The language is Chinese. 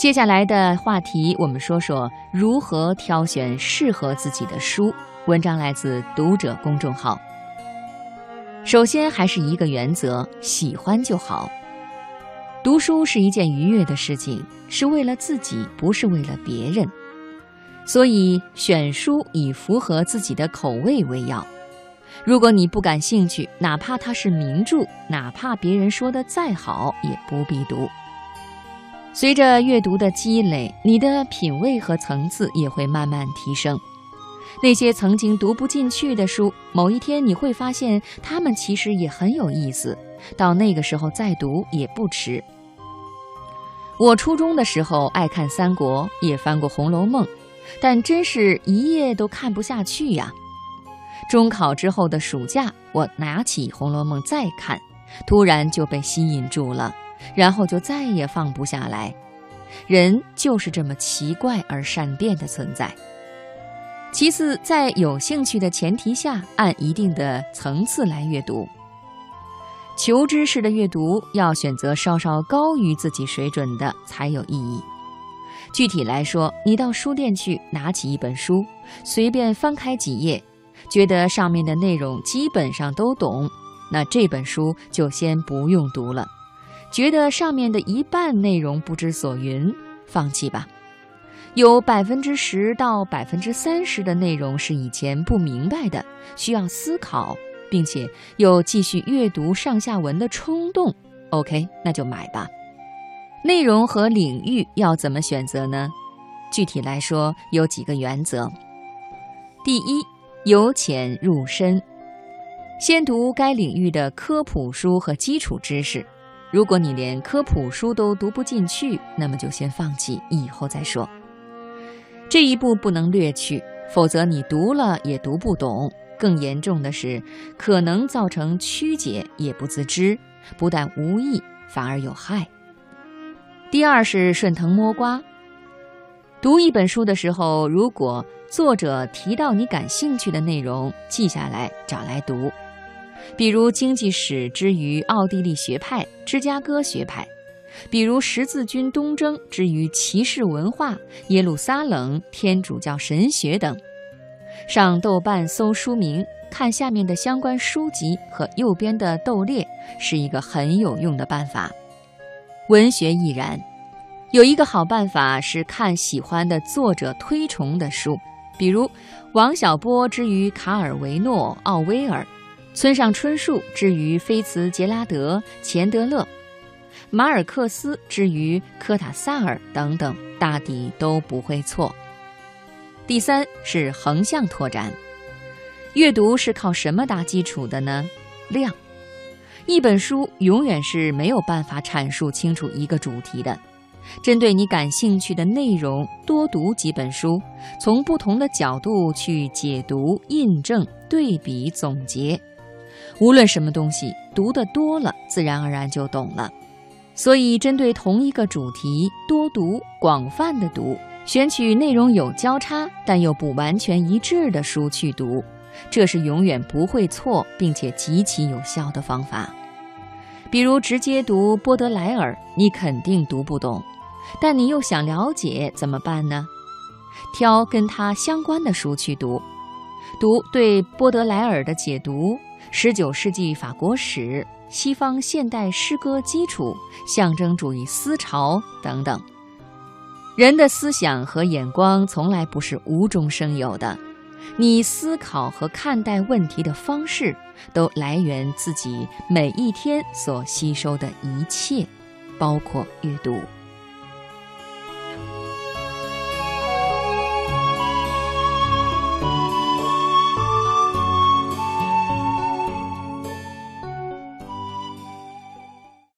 接下来的话题，我们说说如何挑选适合自己的书。文章来自读者公众号。首先还是一个原则：喜欢就好。读书是一件愉悦的事情，是为了自己，不是为了别人。所以选书以符合自己的口味为要。如果你不感兴趣，哪怕它是名著，哪怕别人说的再好，也不必读。随着阅读的积累，你的品味和层次也会慢慢提升。那些曾经读不进去的书，某一天你会发现，它们其实也很有意思。到那个时候再读也不迟。我初中的时候爱看三国，也翻过《红楼梦》，但真是一页都看不下去呀。中考之后的暑假，我拿起《红楼梦》再看，突然就被吸引住了。然后就再也放不下来，人就是这么奇怪而善变的存在。其次，在有兴趣的前提下，按一定的层次来阅读。求知识的阅读要选择稍稍高于自己水准的才有意义。具体来说，你到书店去拿起一本书，随便翻开几页，觉得上面的内容基本上都懂，那这本书就先不用读了。觉得上面的一半内容不知所云，放弃吧。有百分之十到百分之三十的内容是以前不明白的，需要思考，并且有继续阅读上下文的冲动。OK，那就买吧。内容和领域要怎么选择呢？具体来说有几个原则：第一，由浅入深，先读该领域的科普书和基础知识。如果你连科普书都读不进去，那么就先放弃，以后再说。这一步不能略去，否则你读了也读不懂。更严重的是，可能造成曲解，也不自知，不但无益，反而有害。第二是顺藤摸瓜，读一本书的时候，如果作者提到你感兴趣的内容，记下来找来读。比如经济史之于奥地利学派、芝加哥学派；比如十字军东征之于骑士文化、耶路撒冷天主教神学等。上豆瓣搜书名，看下面的相关书籍和右边的豆列，是一个很有用的办法。文学亦然，有一个好办法是看喜欢的作者推崇的书，比如王小波之于卡尔维诺、奥威尔。村上春树之于菲茨杰拉德、钱德勒，马尔克斯之于科塔萨尔等等，大抵都不会错。第三是横向拓展，阅读是靠什么打基础的呢？量。一本书永远是没有办法阐述清楚一个主题的。针对你感兴趣的内容，多读几本书，从不同的角度去解读、印证、对比、总结。无论什么东西，读得多了，自然而然就懂了。所以，针对同一个主题，多读、广泛的读，选取内容有交叉但又不完全一致的书去读，这是永远不会错并且极其有效的方法。比如，直接读波德莱尔，你肯定读不懂，但你又想了解，怎么办呢？挑跟他相关的书去读，读对波德莱尔的解读。十九世纪法国史、西方现代诗歌基础、象征主义思潮等等，人的思想和眼光从来不是无中生有的。你思考和看待问题的方式，都来源自己每一天所吸收的一切，包括阅读。